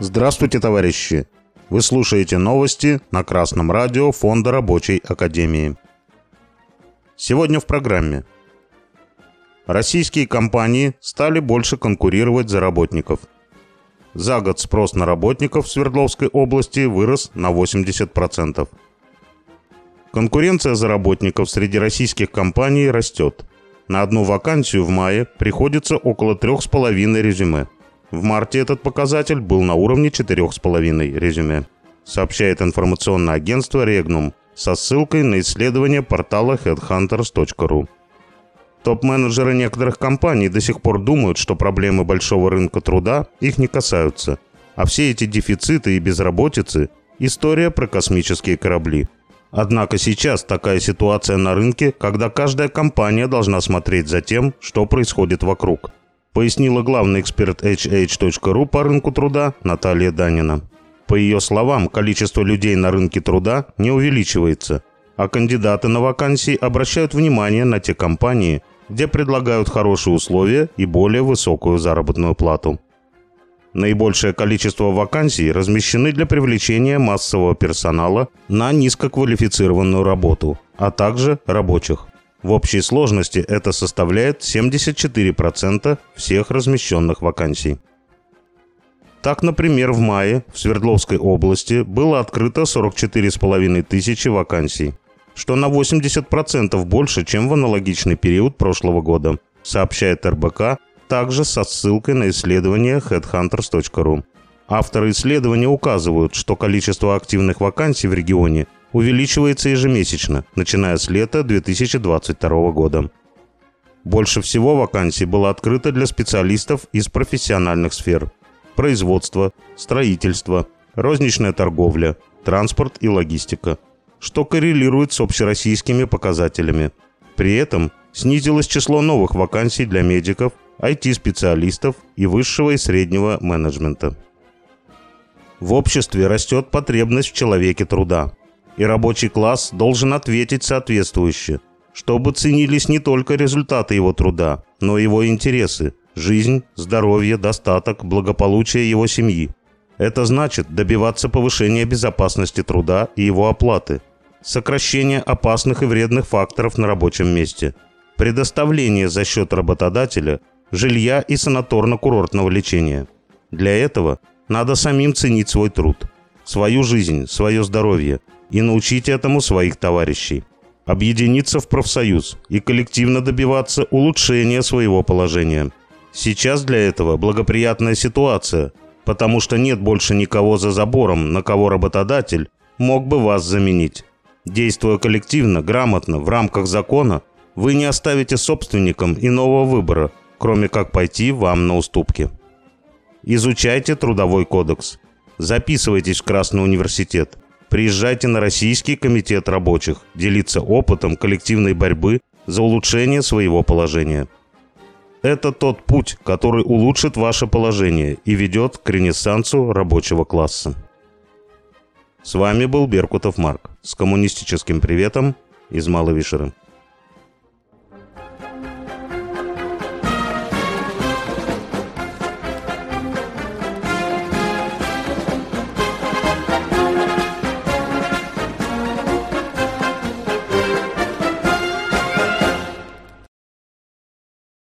Здравствуйте, товарищи! Вы слушаете новости на Красном радио Фонда Рабочей Академии. Сегодня в программе. Российские компании стали больше конкурировать за работников. За год спрос на работников в Свердловской области вырос на 80%. Конкуренция за работников среди российских компаний растет. На одну вакансию в мае приходится около 3,5 резюме – в марте этот показатель был на уровне 4,5 резюме, сообщает информационное агентство Regnum со ссылкой на исследование портала headhunters.ru. Топ-менеджеры некоторых компаний до сих пор думают, что проблемы большого рынка труда их не касаются, а все эти дефициты и безработицы – история про космические корабли. Однако сейчас такая ситуация на рынке, когда каждая компания должна смотреть за тем, что происходит вокруг – пояснила главный эксперт HH.ru по рынку труда Наталья Данина. По ее словам, количество людей на рынке труда не увеличивается, а кандидаты на вакансии обращают внимание на те компании, где предлагают хорошие условия и более высокую заработную плату. Наибольшее количество вакансий размещены для привлечения массового персонала на низкоквалифицированную работу, а также рабочих. В общей сложности это составляет 74% всех размещенных вакансий. Так, например, в мае в Свердловской области было открыто 44,5 тысячи вакансий, что на 80% больше, чем в аналогичный период прошлого года, сообщает РБК, также со ссылкой на исследование headhunters.ru. Авторы исследования указывают, что количество активных вакансий в регионе – увеличивается ежемесячно, начиная с лета 2022 года. Больше всего вакансий было открыто для специалистов из профессиональных сфер – производство, строительство, розничная торговля, транспорт и логистика, что коррелирует с общероссийскими показателями. При этом снизилось число новых вакансий для медиков, IT-специалистов и высшего и среднего менеджмента. В обществе растет потребность в человеке труда и рабочий класс должен ответить соответствующе, чтобы ценились не только результаты его труда, но и его интересы, жизнь, здоровье, достаток, благополучие его семьи. Это значит добиваться повышения безопасности труда и его оплаты, сокращения опасных и вредных факторов на рабочем месте, предоставление за счет работодателя жилья и санаторно-курортного лечения. Для этого надо самим ценить свой труд, свою жизнь, свое здоровье – и научить этому своих товарищей. Объединиться в профсоюз и коллективно добиваться улучшения своего положения. Сейчас для этого благоприятная ситуация, потому что нет больше никого за забором, на кого работодатель мог бы вас заменить. Действуя коллективно, грамотно, в рамках закона, вы не оставите собственникам иного выбора, кроме как пойти вам на уступки. Изучайте Трудовой кодекс. Записывайтесь в Красный университет. Приезжайте на Российский комитет рабочих, делиться опытом коллективной борьбы за улучшение своего положения. Это тот путь, который улучшит ваше положение и ведет к ренессансу рабочего класса. С вами был Беркутов Марк с коммунистическим приветом из Маловишеры.